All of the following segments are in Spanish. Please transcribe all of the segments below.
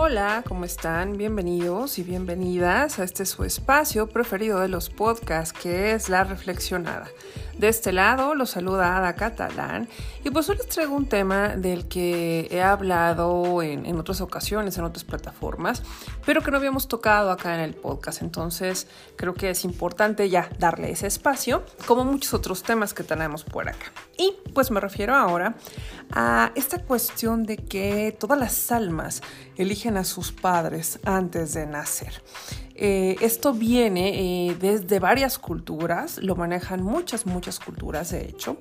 Hola, ¿cómo están? Bienvenidos y bienvenidas a este su espacio preferido de los podcasts que es La Reflexionada. De este lado los saluda Ada Catalán y pues hoy les traigo un tema del que he hablado en, en, otras ocasiones, en otras plataformas, pero que no habíamos tocado acá en el podcast. Entonces creo que es importante ya darle ese espacio, como muchos otros temas que tenemos por acá. Y pues me refiero ahora a esta cuestión de que todas las almas eligen a sus padres antes de nacer. Eh, esto viene eh, desde varias culturas, lo manejan muchas, muchas culturas de hecho.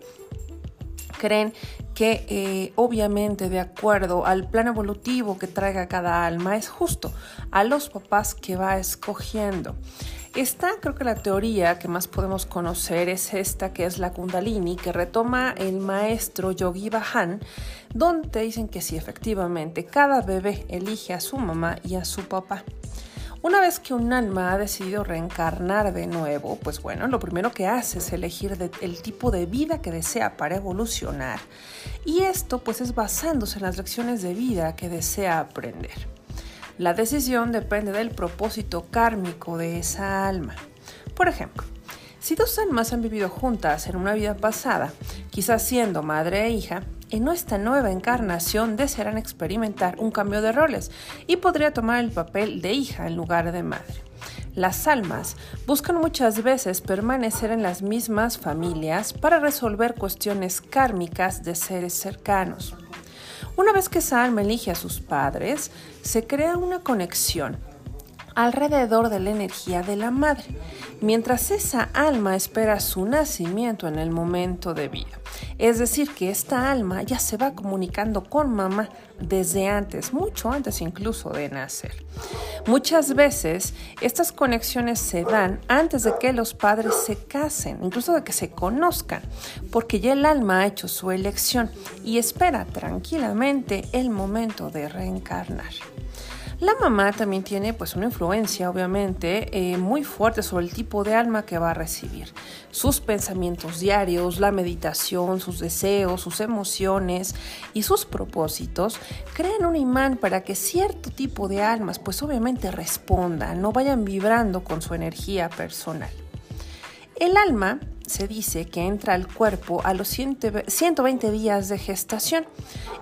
Creen que eh, obviamente de acuerdo al plan evolutivo que traiga cada alma es justo a los papás que va escogiendo. Esta creo que la teoría que más podemos conocer es esta que es la kundalini que retoma el maestro Yogi Bhajan donde dicen que sí efectivamente cada bebé elige a su mamá y a su papá. Una vez que un alma ha decidido reencarnar de nuevo, pues bueno, lo primero que hace es elegir el tipo de vida que desea para evolucionar. Y esto pues es basándose en las lecciones de vida que desea aprender. La decisión depende del propósito kármico de esa alma. Por ejemplo, si dos almas han vivido juntas en una vida pasada, quizás siendo madre e hija, en esta nueva encarnación desearán experimentar un cambio de roles y podría tomar el papel de hija en lugar de madre. Las almas buscan muchas veces permanecer en las mismas familias para resolver cuestiones kármicas de seres cercanos. Una vez que esa alma elige a sus padres, se crea una conexión alrededor de la energía de la madre, mientras esa alma espera su nacimiento en el momento de vida. Es decir, que esta alma ya se va comunicando con mamá desde antes, mucho antes incluso de nacer. Muchas veces estas conexiones se dan antes de que los padres se casen, incluso de que se conozcan, porque ya el alma ha hecho su elección y espera tranquilamente el momento de reencarnar. La mamá también tiene pues una influencia obviamente eh, muy fuerte sobre el tipo de alma que va a recibir. Sus pensamientos diarios, la meditación, sus deseos, sus emociones y sus propósitos crean un imán para que cierto tipo de almas pues obviamente respondan, no vayan vibrando con su energía personal. El alma se dice que entra al cuerpo a los 120 días de gestación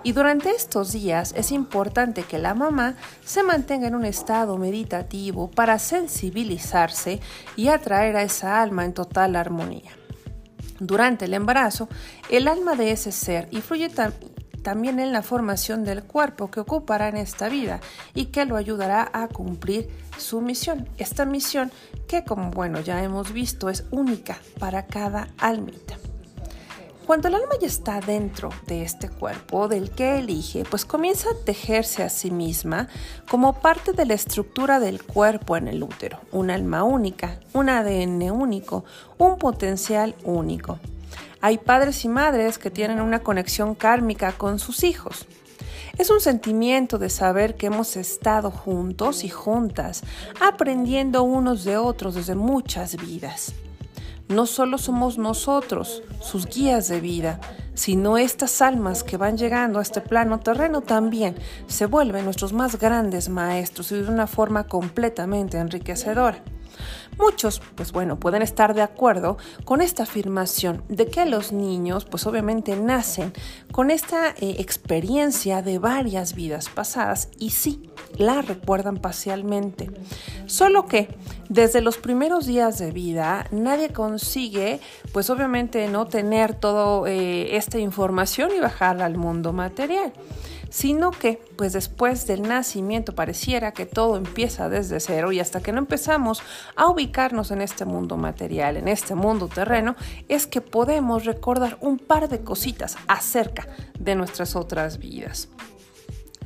y durante estos días es importante que la mamá se mantenga en un estado meditativo para sensibilizarse y atraer a esa alma en total armonía. Durante el embarazo, el alma de ese ser influye también en la formación del cuerpo que ocupará en esta vida y que lo ayudará a cumplir su misión. Esta misión que como bueno ya hemos visto es única para cada almita. Cuando el alma ya está dentro de este cuerpo del que elige, pues comienza a tejerse a sí misma como parte de la estructura del cuerpo en el útero, un alma única, un ADN único, un potencial único. Hay padres y madres que tienen una conexión kármica con sus hijos. Es un sentimiento de saber que hemos estado juntos y juntas, aprendiendo unos de otros desde muchas vidas. No solo somos nosotros, sus guías de vida, sino estas almas que van llegando a este plano terreno también se vuelven nuestros más grandes maestros y de una forma completamente enriquecedora. Muchos, pues bueno, pueden estar de acuerdo con esta afirmación de que los niños, pues obviamente nacen con esta eh, experiencia de varias vidas pasadas y sí, la recuerdan parcialmente. Solo que desde los primeros días de vida nadie consigue, pues obviamente no tener toda eh, esta información y bajarla al mundo material sino que pues después del nacimiento pareciera que todo empieza desde cero y hasta que no empezamos a ubicarnos en este mundo material, en este mundo terreno, es que podemos recordar un par de cositas acerca de nuestras otras vidas.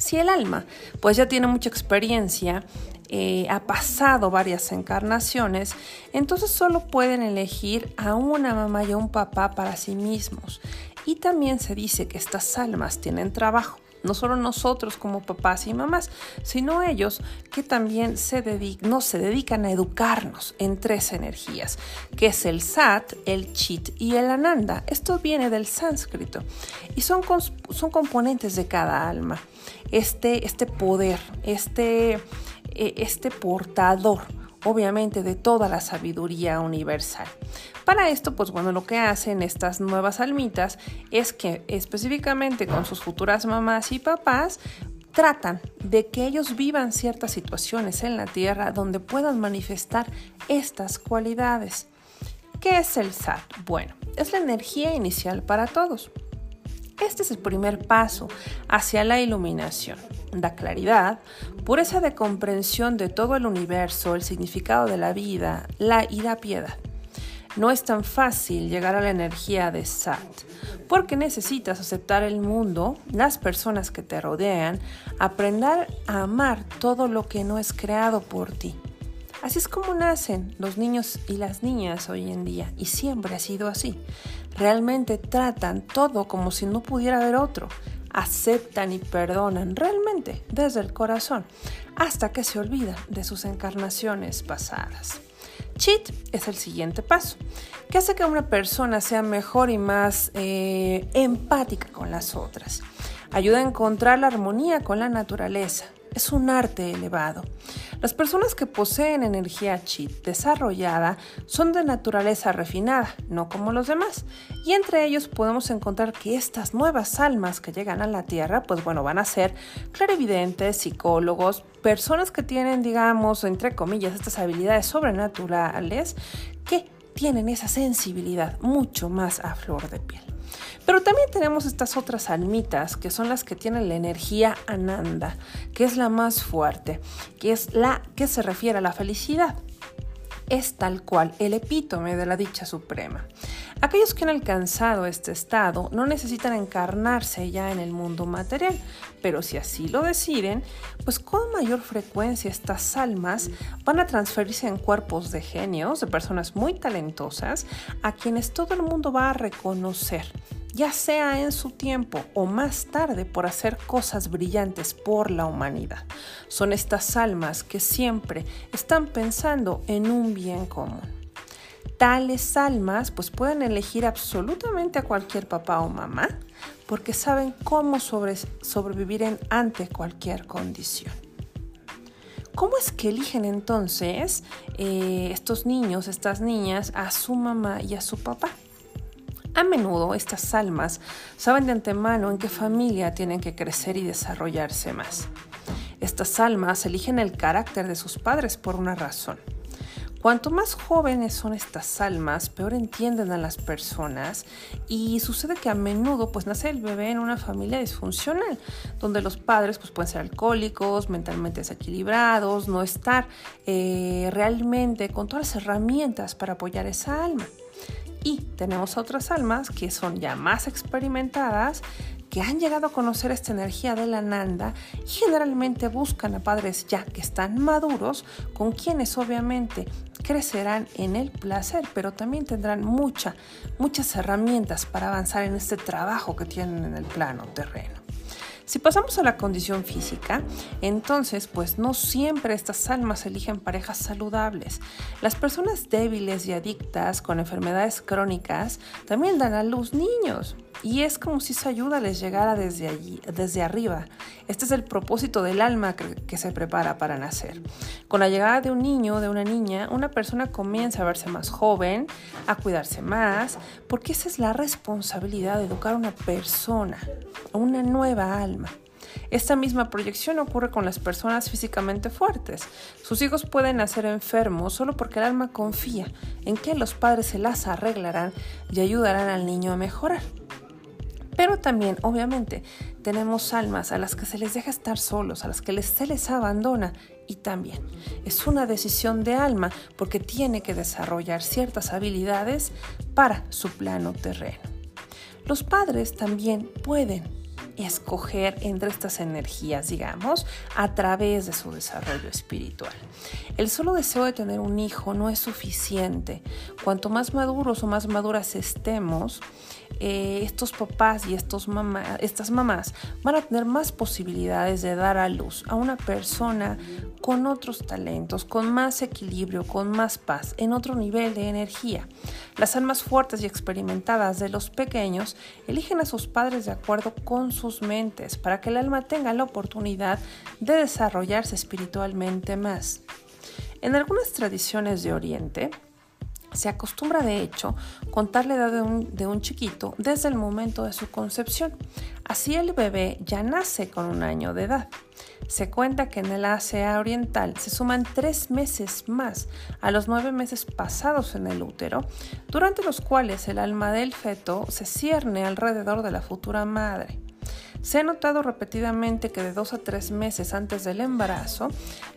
Si el alma pues ya tiene mucha experiencia, eh, ha pasado varias encarnaciones, entonces solo pueden elegir a una mamá y a un papá para sí mismos Y también se dice que estas almas tienen trabajo no solo nosotros como papás y mamás, sino ellos que también se no, se dedican a educarnos en tres energías, que es el Sat, el Chit y el Ananda. Esto viene del sánscrito y son, son componentes de cada alma. Este, este poder, este, e, este portador obviamente de toda la sabiduría universal. Para esto, pues bueno, lo que hacen estas nuevas almitas es que específicamente con sus futuras mamás y papás, tratan de que ellos vivan ciertas situaciones en la tierra donde puedan manifestar estas cualidades. ¿Qué es el SAT? Bueno, es la energía inicial para todos. Este es el primer paso hacia la iluminación. Da claridad, pureza de comprensión de todo el universo, el significado de la vida la, y la piedad. No es tan fácil llegar a la energía de Sat, porque necesitas aceptar el mundo, las personas que te rodean, aprender a amar todo lo que no es creado por ti. Así es como nacen los niños y las niñas hoy en día, y siempre ha sido así. Realmente tratan todo como si no pudiera haber otro. Aceptan y perdonan realmente desde el corazón, hasta que se olvidan de sus encarnaciones pasadas. Cheat es el siguiente paso, que hace que una persona sea mejor y más eh, empática con las otras. Ayuda a encontrar la armonía con la naturaleza, es un arte elevado. Las personas que poseen energía chi desarrollada son de naturaleza refinada, no como los demás. Y entre ellos podemos encontrar que estas nuevas almas que llegan a la Tierra, pues bueno, van a ser clarividentes, psicólogos, personas que tienen, digamos, entre comillas, estas habilidades sobrenaturales que tienen esa sensibilidad mucho más a flor de piel. Pero también tenemos estas otras almitas, que son las que tienen la energía ananda, que es la más fuerte, que es la que se refiere a la felicidad. Es tal cual el epítome de la dicha suprema. Aquellos que han alcanzado este estado no necesitan encarnarse ya en el mundo material, pero si así lo deciden, pues con mayor frecuencia estas almas van a transferirse en cuerpos de genios, de personas muy talentosas, a quienes todo el mundo va a reconocer ya sea en su tiempo o más tarde por hacer cosas brillantes por la humanidad. Son estas almas que siempre están pensando en un bien común. Tales almas pues pueden elegir absolutamente a cualquier papá o mamá porque saben cómo sobrevivir en, ante cualquier condición. ¿Cómo es que eligen entonces eh, estos niños, estas niñas, a su mamá y a su papá? A menudo estas almas saben de antemano en qué familia tienen que crecer y desarrollarse más. Estas almas eligen el carácter de sus padres por una razón. Cuanto más jóvenes son estas almas, peor entienden a las personas y sucede que a menudo pues nace el bebé en una familia disfuncional, donde los padres pues pueden ser alcohólicos, mentalmente desequilibrados, no estar eh, realmente con todas las herramientas para apoyar esa alma. Y tenemos otras almas que son ya más experimentadas, que han llegado a conocer esta energía de la Nanda y generalmente buscan a padres ya que están maduros, con quienes obviamente crecerán en el placer, pero también tendrán mucha, muchas herramientas para avanzar en este trabajo que tienen en el plano terreno. Si pasamos a la condición física, entonces pues no siempre estas almas eligen parejas saludables. Las personas débiles y adictas con enfermedades crónicas también dan a luz niños. Y es como si esa ayuda les llegara desde allí, desde arriba. Este es el propósito del alma que se prepara para nacer. Con la llegada de un niño, de una niña, una persona comienza a verse más joven, a cuidarse más, porque esa es la responsabilidad de educar a una persona, a una nueva alma. Esta misma proyección ocurre con las personas físicamente fuertes. Sus hijos pueden nacer enfermos solo porque el alma confía en que los padres se las arreglarán y ayudarán al niño a mejorar. Pero también, obviamente, tenemos almas a las que se les deja estar solos, a las que se les abandona y también es una decisión de alma porque tiene que desarrollar ciertas habilidades para su plano terreno. Los padres también pueden escoger entre estas energías, digamos, a través de su desarrollo espiritual. El solo deseo de tener un hijo no es suficiente. Cuanto más maduros o más maduras estemos, eh, estos papás y estos estas mamás van a tener más posibilidades de dar a luz a una persona con otros talentos, con más equilibrio, con más paz, en otro nivel de energía. Las almas fuertes y experimentadas de los pequeños eligen a sus padres de acuerdo con sus mentes para que el alma tenga la oportunidad de desarrollarse espiritualmente más. En algunas tradiciones de Oriente, se acostumbra de hecho contar la edad de un, chiquito desde el momento de su concepción. Así el bebé ya nace con un año de edad. Se cuenta que en el Asia Oriental se suman tres meses más a los nueve meses pasados en el útero, durante los cuales el alma del feto se cierne alrededor de la futura madre. Se ha notado repetidamente que de dos a tres meses antes del embarazo,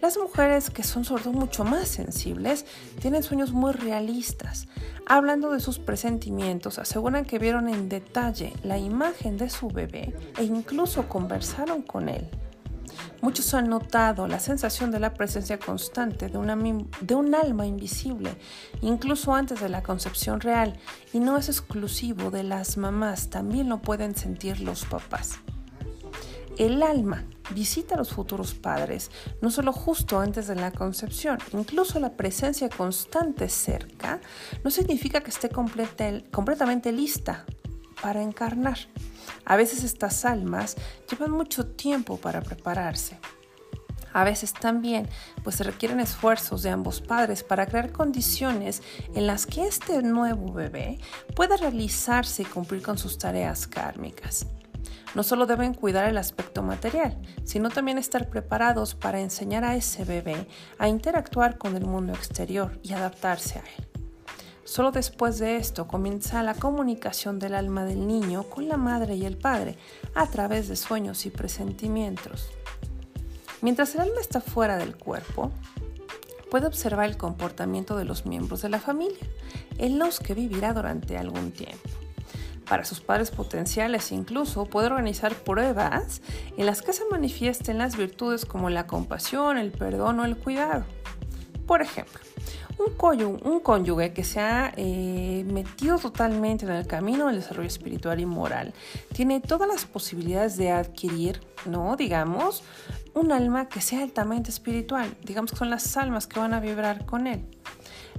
las mujeres que son sobre todo mucho más sensibles tienen sueños muy realistas. Hablando de sus presentimientos, aseguran que vieron en detalle la imagen de su bebé e incluso conversaron con él. Muchos han notado la sensación de la presencia constante de, un alma invisible, incluso antes de la concepción real, y no es exclusivo de las mamás, también lo pueden sentir los papás. El alma visita a los futuros padres, no solo justo antes de la concepción, incluso la presencia constante cerca no significa que esté completamente lista para encarnar. A veces estas almas llevan mucho tiempo para prepararse. A veces también pues se requieren esfuerzos de ambos padres para crear condiciones en las que este nuevo bebé pueda realizarse y cumplir con sus tareas kármicas. No solo deben cuidar el aspecto material, sino también estar preparados para enseñar a ese bebé a interactuar con el mundo exterior y adaptarse a él. Solo después de esto comienza la comunicación del alma del niño con la madre y el padre a través de sueños y presentimientos. Mientras el alma está fuera del cuerpo, puede observar el comportamiento de los miembros de la familia, en los que vivirá durante algún tiempo para sus padres potenciales. Incluso puede organizar pruebas en las que se manifiesten las virtudes como la compasión, el perdón o el cuidado. Por ejemplo, un, cónyuge, que se ha eh, metido totalmente en el camino del desarrollo espiritual y moral tiene todas las posibilidades de adquirir, ¿no? Digamos, un alma que sea altamente espiritual. Digamos que son las almas que van a vibrar con él.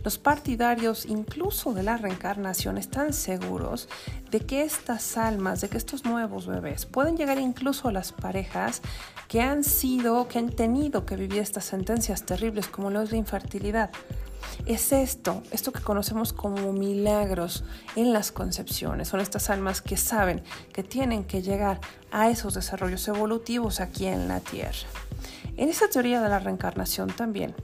Los partidarios incluso de la reencarnación están seguros de que estas almas, de que estos nuevos bebés pueden llegar incluso a las parejas que han sido, que han tenido que vivir estas sentencias terribles como lo es la infertilidad. Es esto, esto que conocemos como milagros en las concepciones. Son estas almas que saben que tienen que llegar a esos desarrollos evolutivos aquí en la Tierra. En esta teoría de la reencarnación también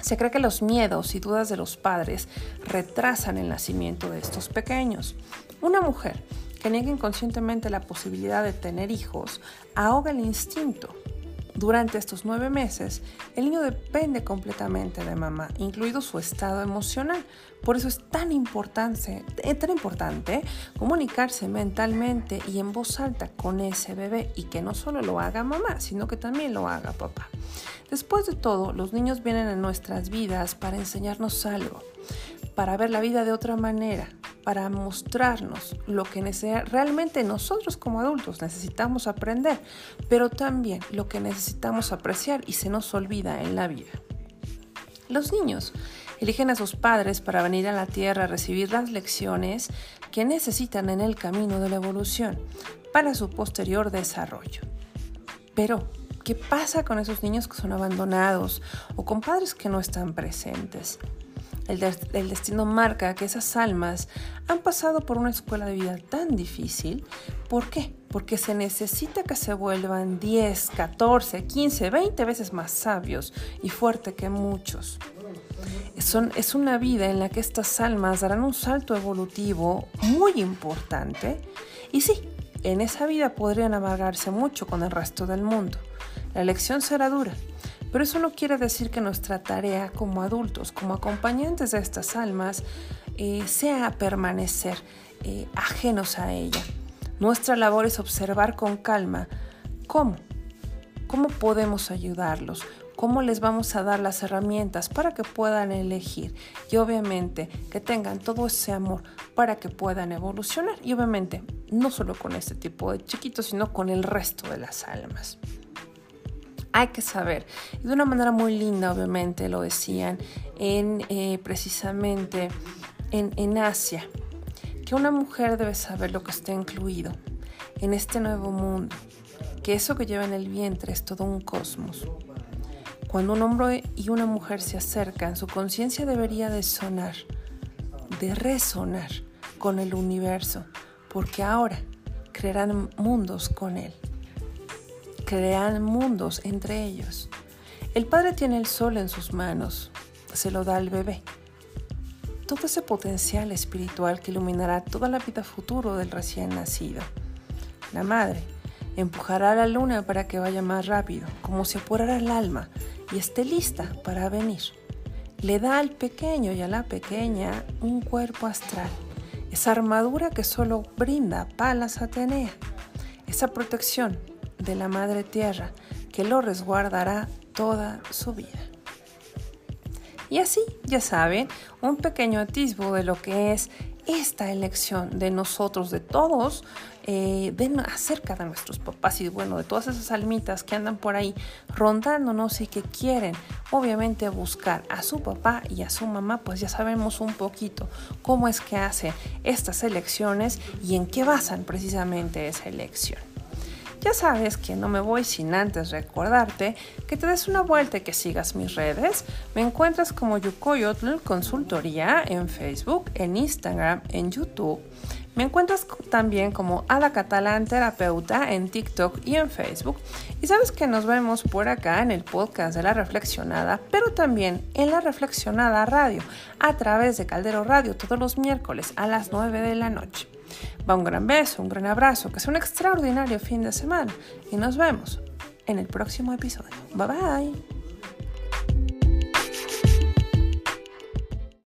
se cree que los miedos y dudas de los padres retrasan el nacimiento de estos pequeños. Una mujer que niega inconscientemente la posibilidad de tener hijos ahoga el instinto. Durante estos nueve meses, el niño depende completamente de mamá, incluido su estado emocional. Por eso es tan importante, eh, tan importante comunicarse mentalmente y en voz alta con ese bebé y que no solo lo haga mamá, sino que también lo haga papá. Después de todo, los niños vienen a nuestras vidas para enseñarnos algo, para ver la vida de otra manera, para mostrarnos lo que realmente nosotros como adultos necesitamos aprender, pero también lo que necesitamos apreciar y se nos olvida en la vida. Los niños eligen a sus padres para venir a la Tierra a recibir las lecciones que necesitan en el camino de la evolución para su posterior desarrollo. Pero, ¿Qué pasa con esos niños que son abandonados o con padres que no están presentes? El, destino marca que esas almas han pasado por una escuela de vida tan difícil. ¿Por qué? Porque se necesita que se vuelvan 10, 14, 15, 20 veces más sabios y fuertes que muchos. es una vida en la que estas almas darán un salto evolutivo muy importante y sí, en esa vida podrían amargarse mucho con el resto del mundo. La elección será dura, pero eso no quiere decir que nuestra tarea como adultos, como acompañantes de estas almas, eh, sea permanecer eh, ajenos a ella. Nuestra labor es observar con calma cómo, cómo podemos ayudarlos, cómo les vamos a dar las herramientas para que puedan elegir y obviamente que tengan todo ese amor para que puedan evolucionar y obviamente no solo con este tipo de chiquitos, sino con el resto de las almas. Hay que saber, de una manera muy linda obviamente lo decían en eh, precisamente en, en Asia, que una mujer debe saber lo que está incluido en este nuevo mundo, que eso que lleva en el vientre es todo un cosmos. Cuando un hombre y una mujer se acercan, su conciencia debería de sonar, de resonar con el universo, porque ahora crearán mundos con él. Crearán mundos entre ellos. El padre tiene el sol en sus manos, se lo da al bebé. Todo ese potencial espiritual que iluminará toda la vida futuro del recién nacido. La madre empujará a la luna para que vaya más rápido, como si apurara el alma y esté lista para venir. Le da al pequeño y a la pequeña un cuerpo astral, esa armadura que solo brinda Palas Atenea, esa protección de la Madre Tierra que lo resguardará toda su vida. Y así, ya saben, un pequeño atisbo de lo que es esta elección de nosotros, de todos, eh, de, acerca de nuestros papás y bueno, de todas esas almitas que andan por ahí rondándonos y que quieren obviamente buscar a su papá y a su mamá, pues ya sabemos un poquito cómo es que hacen estas elecciones y en qué basan precisamente esa elección. Ya sabes que no me voy sin antes recordarte que te des una vuelta y que sigas mis redes. Me encuentras como Yukoyotl Consultoría en Facebook, en Instagram, en YouTube. Me encuentras también como Ada Catalán Terapeuta en TikTok y en Facebook. Y sabes que nos vemos por acá en el podcast de La Reflexionada, pero también en La Reflexionada Radio, a través de Caldero Radio todos los miércoles a las 9 de la noche. Un gran beso, un gran abrazo, que sea un extraordinario fin de semana y nos vemos en el próximo episodio. Bye bye.